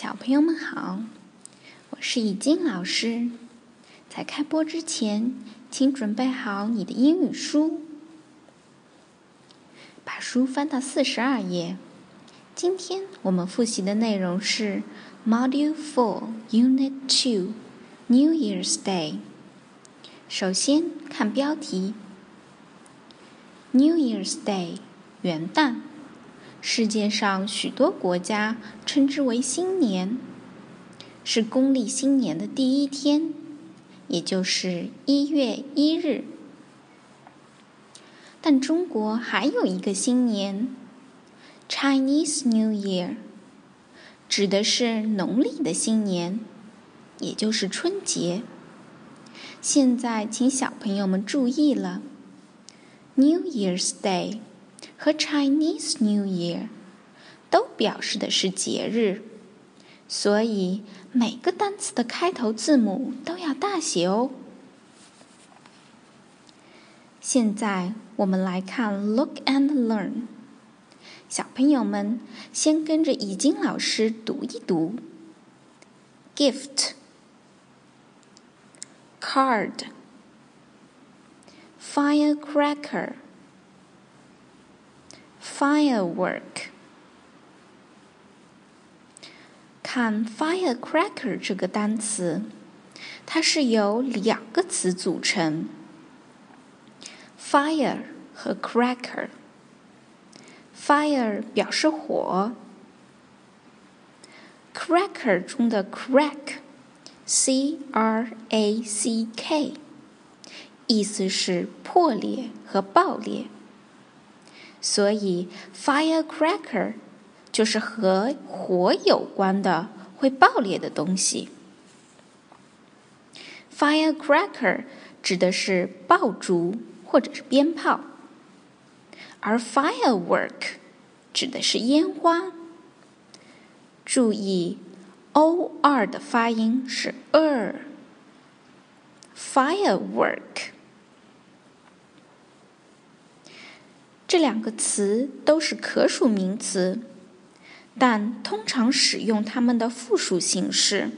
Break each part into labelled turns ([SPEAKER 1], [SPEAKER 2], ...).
[SPEAKER 1] 小朋友们好，我是以静老师。在开播之前，请准备好你的英语书，把书翻到四十二页。今天我们复习的内容是 Module Four Unit Two New Year's Day。首先看标题：New Year's Day，元旦。世界上许多国家称之为新年，是公历新年的第一天，也就是一月一日。但中国还有一个新年，Chinese New Year，指的是农历的新年，也就是春节。现在，请小朋友们注意了，New Year's Day。和 Chinese New Year 都表示的是节日，所以每个单词的开头字母都要大写哦。现在我们来看 Look and Learn，小朋友们先跟着已经老师读一读：gift、card、firecracker。 Firework，看 firecracker 这个单词，它是由两个词组成，fire 和 cracker。fire 表示火，cracker 中的 crack，c r a c k，意思是破裂和爆裂。 所以，firecracker 就是和火有关的会爆裂的东西。firecracker 指的是爆竹或者是鞭炮，而 firework 指的是烟花。注意，o r 的发音是 er，firework。这两个词都是可数名词，但通常使用它们的复数形式。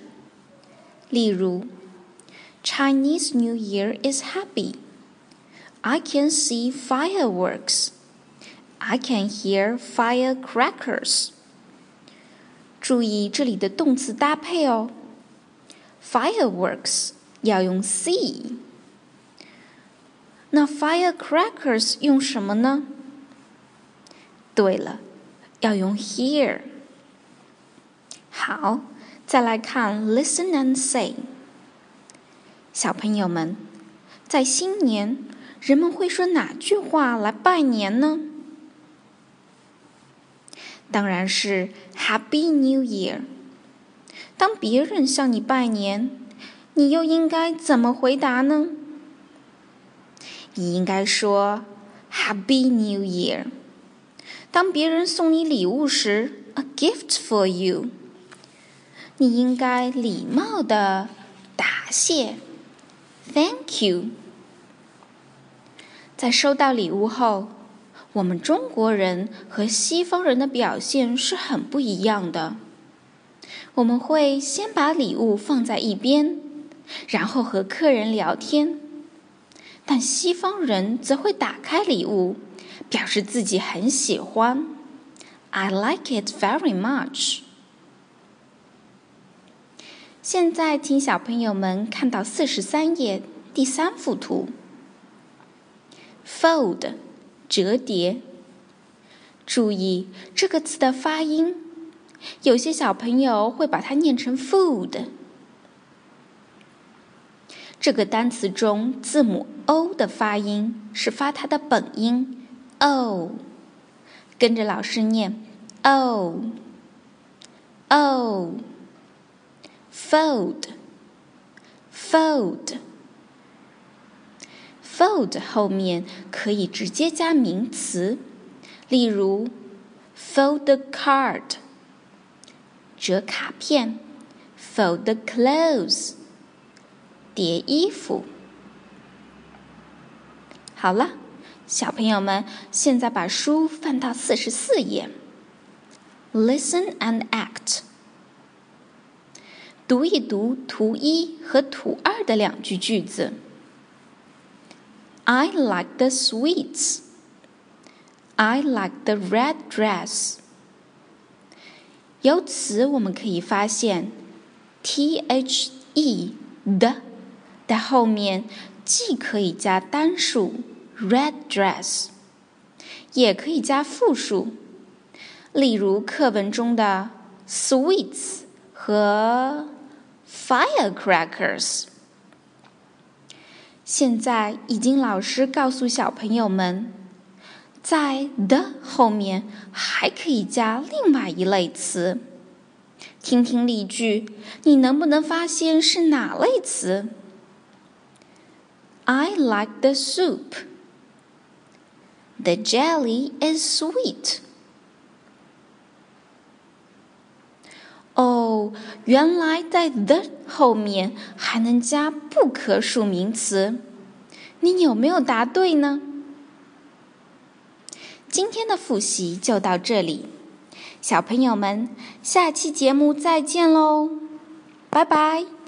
[SPEAKER 1] 例如，Chinese New Year is happy. I can see fireworks. I can hear firecrackers. 注意这里的动词搭配哦，fireworks 要用 see，那 firecrackers 用什么呢？对了，要用 hear。好，再来看 listen and say。小朋友们，在新年，人们会说哪句话来拜年呢？当然是 Happy New Year。当别人向你拜年，你又应该怎么回答呢？你应该说 Happy New Year。当别人送你礼物时，a gift for you，你应该礼貌的答谢，thank you。在收到礼物后，我们中国人和西方人的表现是很不一样的。我们会先把礼物放在一边，然后和客人聊天，但西方人则会打开礼物。表示自己很喜欢，I like it very much。现在，请小朋友们看到四十三页第三幅图，fold，折叠。注意这个词的发音，有些小朋友会把它念成 food。这个单词中字母 o 的发音是发它的本音。哦，跟着老师念哦哦，fold，fold，fold 后面可以直接加名词，例如 fold the card，折卡片；fold the clothes，叠衣服。好了。小朋友们，现在把书翻到四十四页。Listen and act。读一读图一和图二的两句句子。I like the sweets. I like the red dress. 由此我们可以发现，t h e 的在后面既可以加单数 red dress，也可以加复数，例如课文中的 sweets 和 firecrackers。现在，已经老师告诉小朋友们，在 the 后面还可以加另外一类词。听听例句，你能不能发现是哪类词？I like the soup. The jelly is sweet. 哦，原来在 the 后面还能加不可数名词，你有没有答对呢？今天的复习就到这里，小朋友们，下期节目再见喽，拜拜。